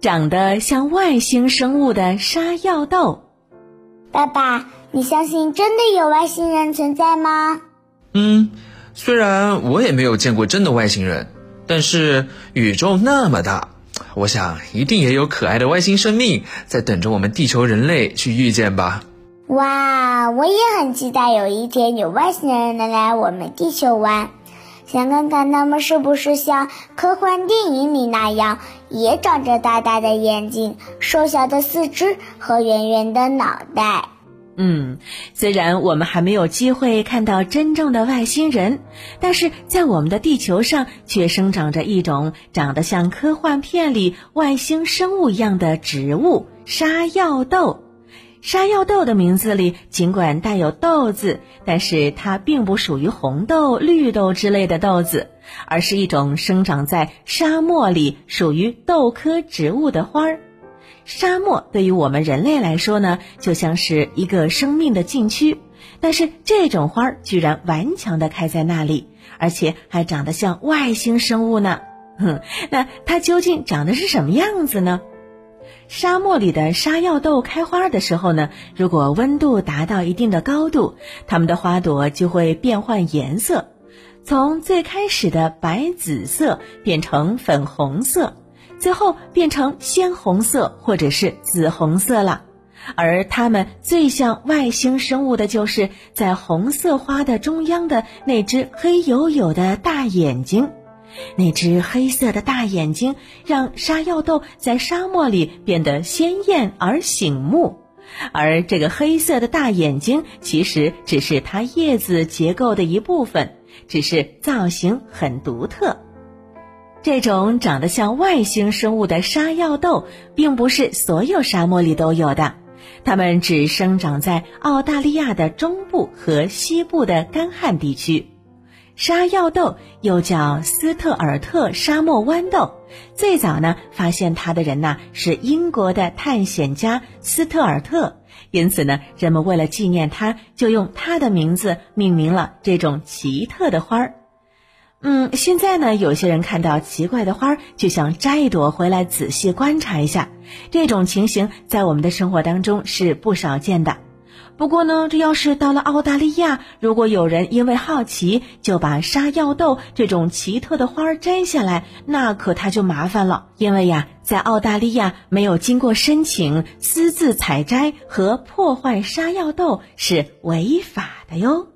长得像外星生物的沙药豆。爸爸，你相信真的有外星人存在吗？嗯，虽然我也没有见过真的外星人，但是宇宙那么大，我想一定也有可爱的外星生命在等着我们地球人类去遇见吧。哇，我也很期待有一天有外星人能来我们地球玩。想看看他们是不是像科幻电影里那样，也长着大大的眼睛、瘦小的四肢和圆圆的脑袋。嗯，虽然我们还没有机会看到真正的外星人，但是在我们的地球上却生长着一种长得像科幻片里外星生物一样的植物——沙药豆。沙药豆的名字里尽管带有“豆”字，但是它并不属于红豆、绿豆之类的豆子，而是一种生长在沙漠里、属于豆科植物的花儿。沙漠对于我们人类来说呢，就像是一个生命的禁区，但是这种花儿居然顽强地开在那里，而且还长得像外星生物呢。哼，那它究竟长得是什么样子呢？沙漠里的沙药豆开花的时候呢，如果温度达到一定的高度，它们的花朵就会变换颜色，从最开始的白紫色变成粉红色，最后变成鲜红色或者是紫红色了。而它们最像外星生物的，就是在红色花的中央的那只黑黝黝的大眼睛。那只黑色的大眼睛让沙药豆在沙漠里变得鲜艳而醒目，而这个黑色的大眼睛其实只是它叶子结构的一部分，只是造型很独特。这种长得像外星生物的沙药豆，并不是所有沙漠里都有的，它们只生长在澳大利亚的中部和西部的干旱地区。沙药豆又叫斯特尔特沙漠豌豆，最早呢发现它的人呐是英国的探险家斯特尔特，因此呢人们为了纪念他，就用他的名字命名了这种奇特的花儿。嗯，现在呢有些人看到奇怪的花儿，就想摘一朵回来仔细观察一下，这种情形在我们的生活当中是不少见的。不过呢，这要是到了澳大利亚，如果有人因为好奇就把沙药豆这种奇特的花儿摘下来，那可他就麻烦了。因为呀，在澳大利亚没有经过申请，私自采摘和破坏沙药豆是违法的哟。